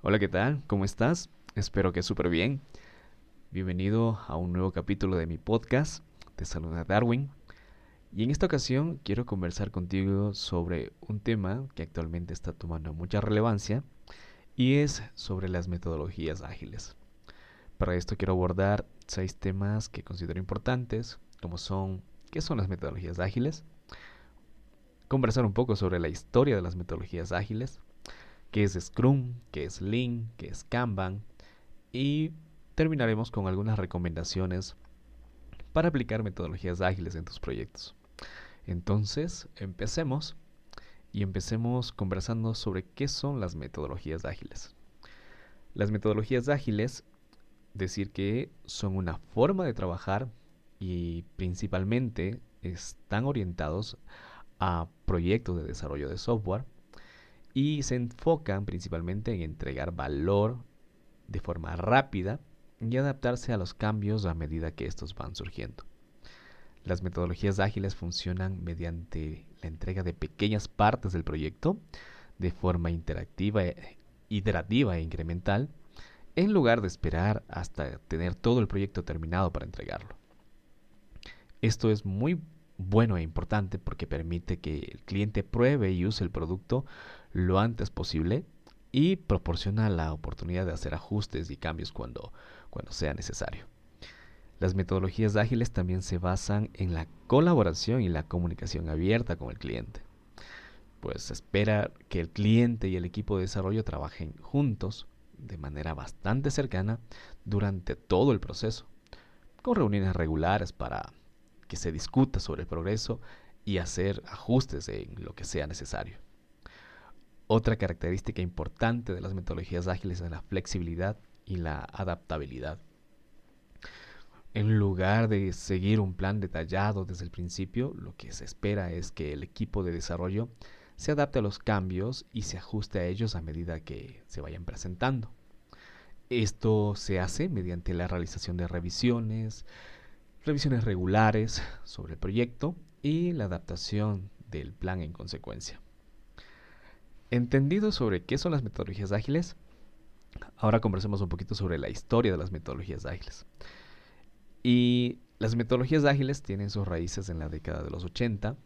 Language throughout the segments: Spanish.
Hola, ¿qué tal? ¿Cómo estás? Espero que súper bien. Bienvenido a un nuevo capítulo de mi podcast. Te saluda Darwin. Y en esta ocasión quiero conversar contigo sobre un tema que actualmente está tomando mucha relevancia y es sobre las metodologías ágiles. Para esto quiero abordar seis temas que considero importantes, como son qué son las metodologías ágiles, conversar un poco sobre la historia de las metodologías ágiles, qué es Scrum, qué es Lean, qué es Kanban y terminaremos con algunas recomendaciones para aplicar metodologías ágiles en tus proyectos. Entonces, empecemos y empecemos conversando sobre qué son las metodologías ágiles. Las metodologías ágiles, decir que son una forma de trabajar y principalmente están orientados a proyectos de desarrollo de software y se enfocan principalmente en entregar valor de forma rápida y adaptarse a los cambios a medida que estos van surgiendo. Las metodologías ágiles funcionan mediante la entrega de pequeñas partes del proyecto de forma interactiva, iterativa e incremental, en lugar de esperar hasta tener todo el proyecto terminado para entregarlo. Esto es muy bueno e importante porque permite que el cliente pruebe y use el producto lo antes posible y proporciona la oportunidad de hacer ajustes y cambios cuando, cuando sea necesario. Las metodologías ágiles también se basan en la colaboración y la comunicación abierta con el cliente. Pues espera que el cliente y el equipo de desarrollo trabajen juntos de manera bastante cercana durante todo el proceso, con reuniones regulares para que se discuta sobre el progreso y hacer ajustes en lo que sea necesario. Otra característica importante de las metodologías ágiles es la flexibilidad y la adaptabilidad. En lugar de seguir un plan detallado desde el principio, lo que se espera es que el equipo de desarrollo se adapte a los cambios y se ajuste a ellos a medida que se vayan presentando. Esto se hace mediante la realización de revisiones, revisiones regulares sobre el proyecto y la adaptación del plan en consecuencia. Entendido sobre qué son las metodologías ágiles, ahora conversemos un poquito sobre la historia de las metodologías ágiles. Y las metodologías ágiles tienen sus raíces en la década de los 80,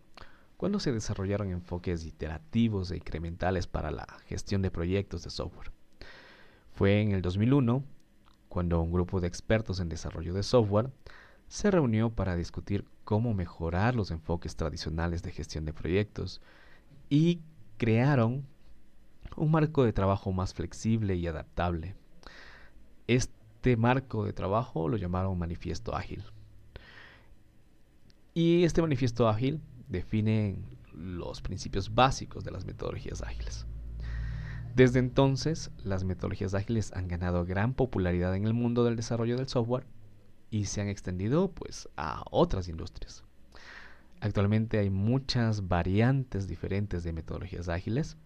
cuando se desarrollaron enfoques iterativos e incrementales para la gestión de proyectos de software. Fue en el 2001 cuando un grupo de expertos en desarrollo de software se reunió para discutir cómo mejorar los enfoques tradicionales de gestión de proyectos y crearon un marco de trabajo más flexible y adaptable. Este marco de trabajo lo llamaron manifiesto ágil. Y este manifiesto ágil define los principios básicos de las metodologías ágiles. Desde entonces, las metodologías ágiles han ganado gran popularidad en el mundo del desarrollo del software y se han extendido pues a otras industrias. Actualmente hay muchas variantes diferentes de metodologías ágiles,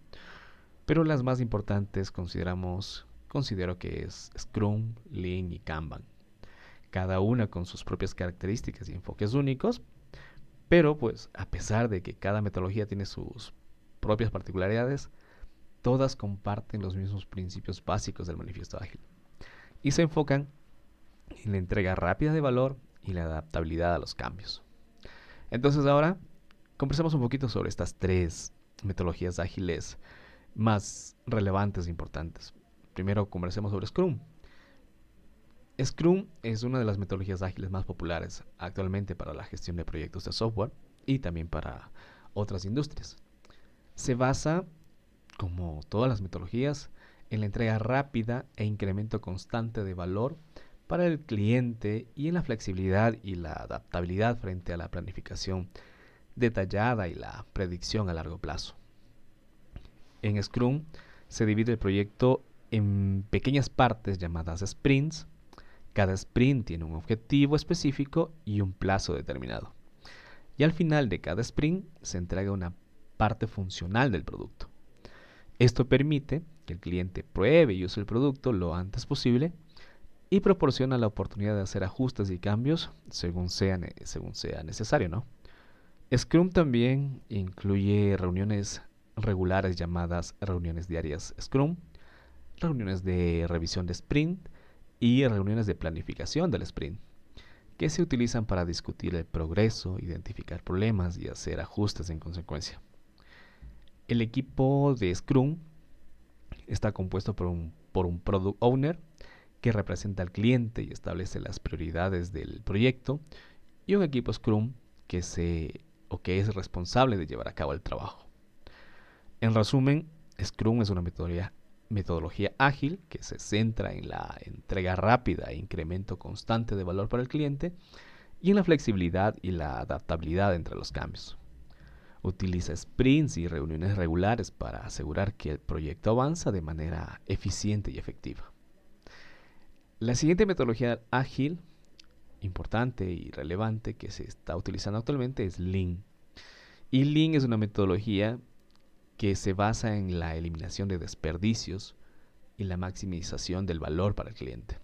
pero las más importantes consideramos considero que es Scrum, Lean y Kanban. Cada una con sus propias características y enfoques únicos, pero pues a pesar de que cada metodología tiene sus propias particularidades, todas comparten los mismos principios básicos del manifiesto ágil y se enfocan en la entrega rápida de valor y la adaptabilidad a los cambios. Entonces ahora conversemos un poquito sobre estas tres metodologías ágiles más relevantes e importantes. Primero conversemos sobre Scrum. Scrum es una de las metodologías ágiles más populares actualmente para la gestión de proyectos de software y también para otras industrias. Se basa, como todas las metodologías, en la entrega rápida e incremento constante de valor para el cliente y en la flexibilidad y la adaptabilidad frente a la planificación detallada y la predicción a largo plazo. En Scrum se divide el proyecto en pequeñas partes llamadas sprints. Cada sprint tiene un objetivo específico y un plazo determinado. Y al final de cada sprint se entrega una parte funcional del producto. Esto permite que el cliente pruebe y use el producto lo antes posible y proporciona la oportunidad de hacer ajustes y cambios según sea, necesario, ¿no? Scrum también incluye reuniones regulares llamadas reuniones diarias Scrum, reuniones de revisión de sprint y reuniones de planificación del sprint, que se utilizan para discutir el progreso, identificar problemas y hacer ajustes en consecuencia. El equipo de Scrum está compuesto por un, por un Product Owner que representa al cliente y establece las prioridades del proyecto y un equipo Scrum que, se, o que es responsable de llevar a cabo el trabajo. En resumen, Scrum es una metodología, ágil que se centra en la entrega rápida e incremento constante de valor para el cliente y en la flexibilidad y la adaptabilidad entre los cambios. Utiliza sprints y reuniones regulares para asegurar que el proyecto avanza de manera eficiente y efectiva. La siguiente metodología ágil, importante y relevante que se está utilizando actualmente es Lean. Y Lean es una metodología que se basa en la eliminación de desperdicios y la maximización del valor para el cliente.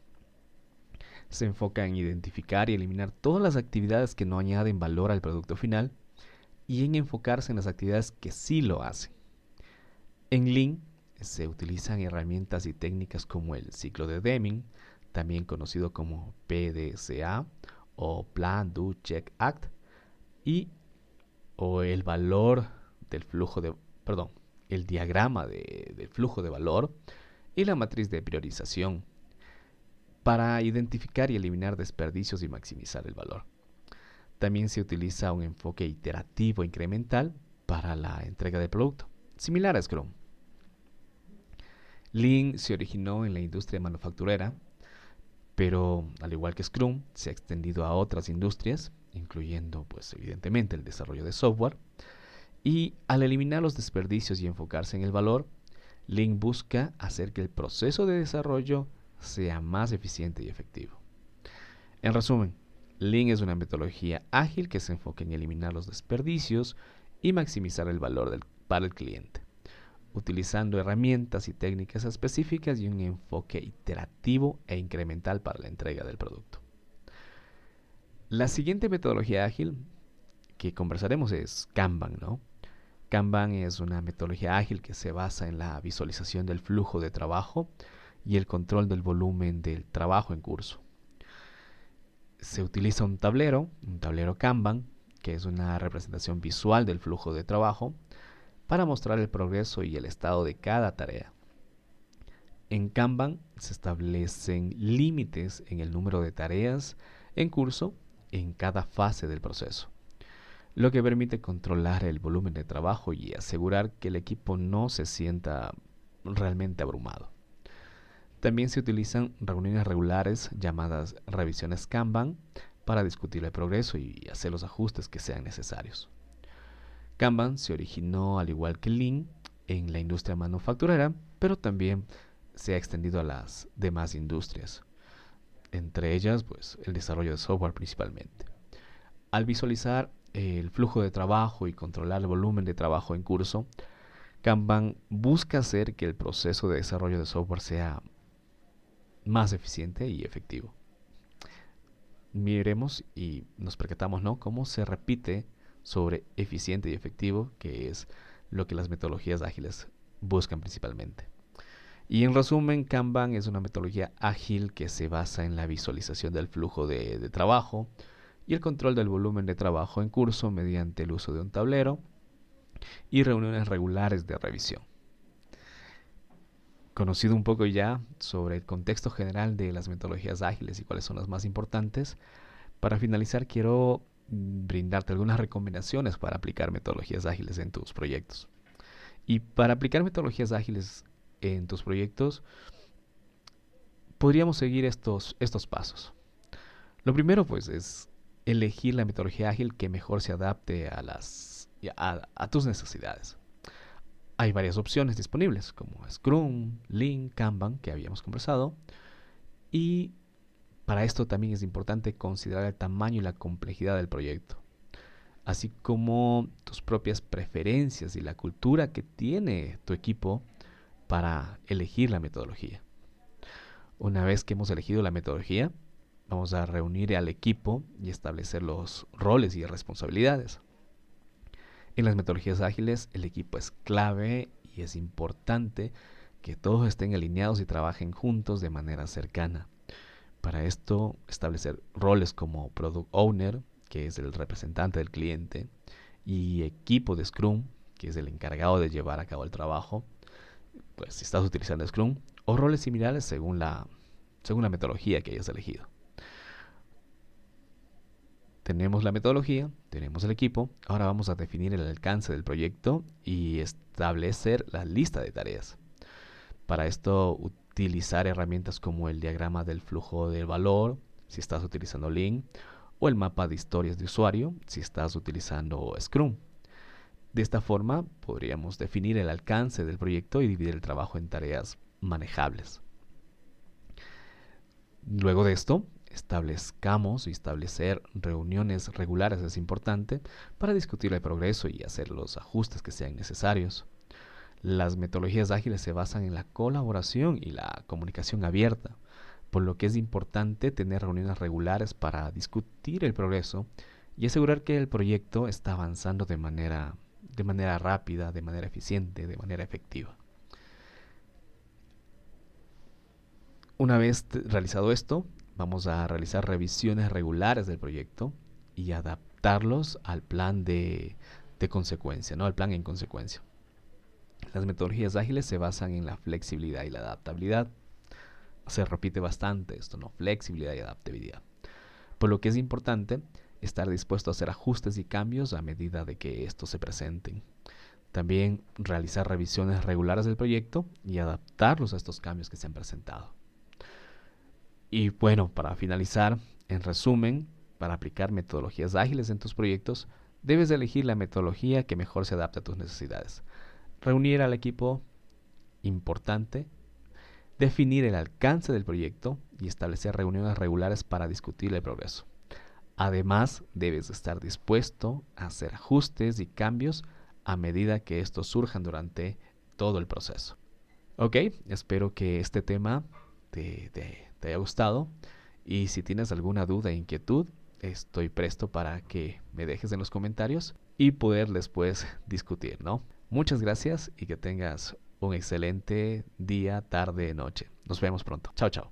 Se enfoca en identificar y eliminar todas las actividades que no añaden valor al producto final y en enfocarse en las actividades que sí lo hacen. En Lean se utilizan herramientas y técnicas como el ciclo de Deming, también conocido como PDCA o Plan, Do, Check, Act, y o el valor del flujo de, perdón, el diagrama del flujo de valor y la matriz de priorización para identificar y eliminar desperdicios y maximizar el valor. También se utiliza un enfoque iterativo incremental para la entrega del producto, similar a Scrum. Lean se originó en la industria manufacturera, pero al igual que Scrum, se ha extendido a otras industrias, incluyendo pues evidentemente el desarrollo de software, y al eliminar los desperdicios y enfocarse en el valor, Lean busca hacer que el proceso de desarrollo sea más eficiente y efectivo. En resumen, Lean es una metodología ágil que se enfoca en eliminar los desperdicios y maximizar el valor para el cliente, utilizando herramientas y técnicas específicas y un enfoque iterativo e incremental para la entrega del producto. La siguiente metodología ágil que conversaremos es Kanban, ¿no? Kanban es una metodología ágil que se basa en la visualización del flujo de trabajo y el control del volumen del trabajo en curso se utiliza un tablero, un tablero Kanban, que es una representación visual del flujo de trabajo, para mostrar el progreso y el estado de cada tarea. En Kanban se establecen límites en el número de tareas en curso en cada fase del proceso, lo que permite controlar el volumen de trabajo y asegurar que el equipo no se sienta realmente abrumado. También se utilizan reuniones regulares llamadas revisiones Kanban para discutir el progreso y hacer los ajustes que sean necesarios. Kanban se originó al igual que Lean en la industria manufacturera, pero también se ha extendido a las demás industrias, entre ellas pues el desarrollo de software principalmente. Al visualizar el flujo de trabajo y controlar el volumen de trabajo en curso, Kanban busca hacer que el proceso de desarrollo de software sea más eficiente y efectivo. Miremos y nos percatamos, ¿no? Cómo se repite sobre eficiente y efectivo, que es lo que las metodologías ágiles buscan principalmente. Y en resumen, Kanban es una metodología ágil que se basa en la visualización del flujo de trabajo y el control del volumen de trabajo en curso mediante el uso de un tablero y reuniones regulares de revisión conocido un poco ya sobre el contexto general de las metodologías ágiles y cuáles son las más importantes, para finalizar quiero mm, brindarte algunas recomendaciones para aplicar metodologías ágiles en tus proyectos. Y para aplicar metodologías ágiles en tus proyectos, podríamos seguir estos, estos pasos. Lo primero, pues, es elegir la metodología ágil que mejor se adapte a, las, a tus necesidades hay varias opciones disponibles, como Scrum, Lean, Kanban, que habíamos conversado. Y para esto también es importante considerar el tamaño y la complejidad del proyecto, así como tus propias preferencias y la cultura que tiene tu equipo para elegir la metodología. Una vez que hemos elegido la metodología, vamos a reunir al equipo y establecer los roles y responsabilidades. En las metodologías ágiles el equipo es clave y es importante que todos estén alineados y trabajen juntos de manera cercana. Para esto, establecer roles como Product Owner, que es el representante del cliente, y equipo de Scrum, que es el encargado de llevar a cabo el trabajo, pues si estás utilizando Scrum, o roles similares según la, según la metodología que hayas elegido. Tenemos la metodología, tenemos el equipo, ahora vamos a definir el alcance del proyecto y establecer la lista de tareas. Para esto utilizar herramientas como el diagrama del flujo de valor, si estás utilizando Lean, o el mapa de historias de usuario, si estás utilizando Scrum. De esta forma podríamos definir el alcance del proyecto y dividir el trabajo en tareas manejables. Luego de esto, establezcamos y establecer reuniones regulares es importante para discutir el progreso y hacer los ajustes que sean necesarios. Las metodologías ágiles se basan en la colaboración y la comunicación abierta, por lo que es importante tener reuniones regulares para discutir el progreso y asegurar que el proyecto está avanzando de manera, de manera rápida, de manera eficiente, de manera efectiva. Una vez realizado esto, Vamos a realizar revisiones regulares del proyecto y adaptarlos al plan de, consecuencia, ¿no? Al plan en consecuencia. Las metodologías ágiles se basan en la flexibilidad y la adaptabilidad. Se repite bastante esto, ¿no? Flexibilidad y adaptabilidad. Por lo que es importante estar dispuesto a hacer ajustes y cambios a medida de que estos se presenten. También realizar revisiones regulares del proyecto y adaptarlos a estos cambios que se han presentado. Y bueno, para finalizar, en resumen, para aplicar metodologías ágiles en tus proyectos, debes elegir la metodología que mejor se adapte a tus necesidades. Reunir al equipo importante, definir el alcance del proyecto y establecer reuniones regulares para discutir el progreso. Además, debes estar dispuesto a hacer ajustes y cambios a medida que estos surjan durante todo el proceso. Ok, espero que este tema te, haya gustado. Y si tienes alguna duda e inquietud, estoy presto para que me dejes en los comentarios y poder después discutir, ¿no? Muchas gracias y que tengas un excelente día, tarde, noche. Nos vemos pronto. Chao, chao.